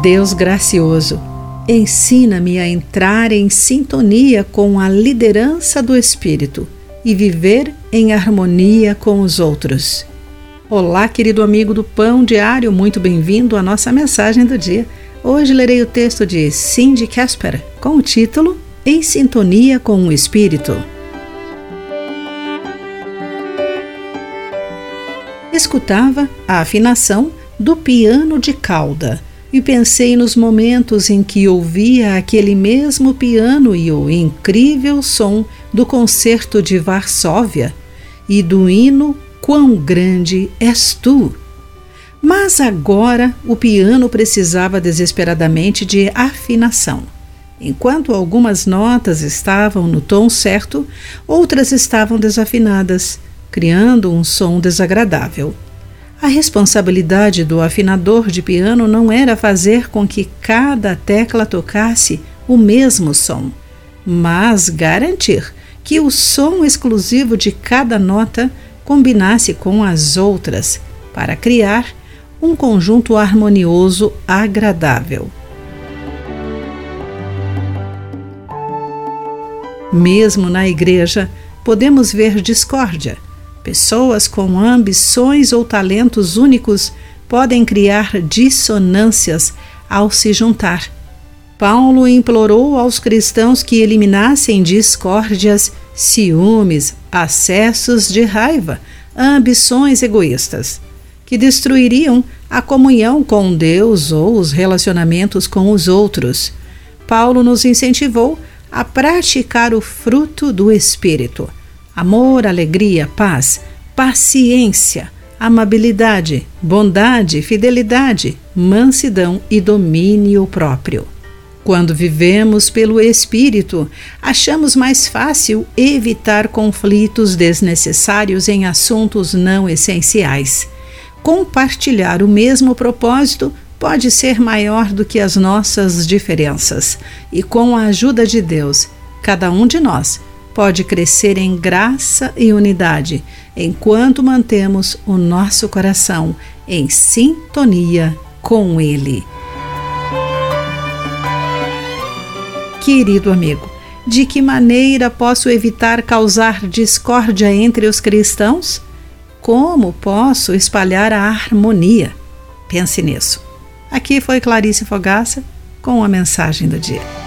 Deus gracioso, ensina-me a entrar em sintonia com a liderança do Espírito e viver em harmonia com os outros. Olá, querido amigo do Pão Diário, muito bem-vindo à nossa mensagem do dia. Hoje lerei o texto de Cindy Casper com o título Em Sintonia com o Espírito. Escutava a afinação do piano de cauda e pensei nos momentos em que ouvia aquele mesmo piano e o incrível som do concerto de Varsóvia e do hino Quão grande és tu! Mas agora o piano precisava desesperadamente de afinação. Enquanto algumas notas estavam no tom certo, outras estavam desafinadas, criando um som desagradável. A responsabilidade do afinador de piano não era fazer com que cada tecla tocasse o mesmo som, mas garantir que o som exclusivo de cada nota combinasse com as outras para criar um conjunto harmonioso agradável. Mesmo na igreja, podemos ver discórdia Pessoas com ambições ou talentos únicos podem criar dissonâncias ao se juntar. Paulo implorou aos cristãos que eliminassem discórdias, ciúmes, acessos de raiva, ambições egoístas, que destruiriam a comunhão com Deus ou os relacionamentos com os outros. Paulo nos incentivou a praticar o fruto do Espírito amor, alegria, paz, paciência, amabilidade, bondade, fidelidade, mansidão e domínio próprio. Quando vivemos pelo Espírito, achamos mais fácil evitar conflitos desnecessários em assuntos não essenciais. Compartilhar o mesmo propósito pode ser maior do que as nossas diferenças, e com a ajuda de Deus, cada um de nós pode crescer em graça e unidade enquanto mantemos o nosso coração em sintonia com Ele. Querido amigo, de que maneira posso evitar causar discórdia entre os cristãos? Como posso espalhar a harmonia? Pense nisso. Aqui foi Clarice Fogaça com a mensagem do dia.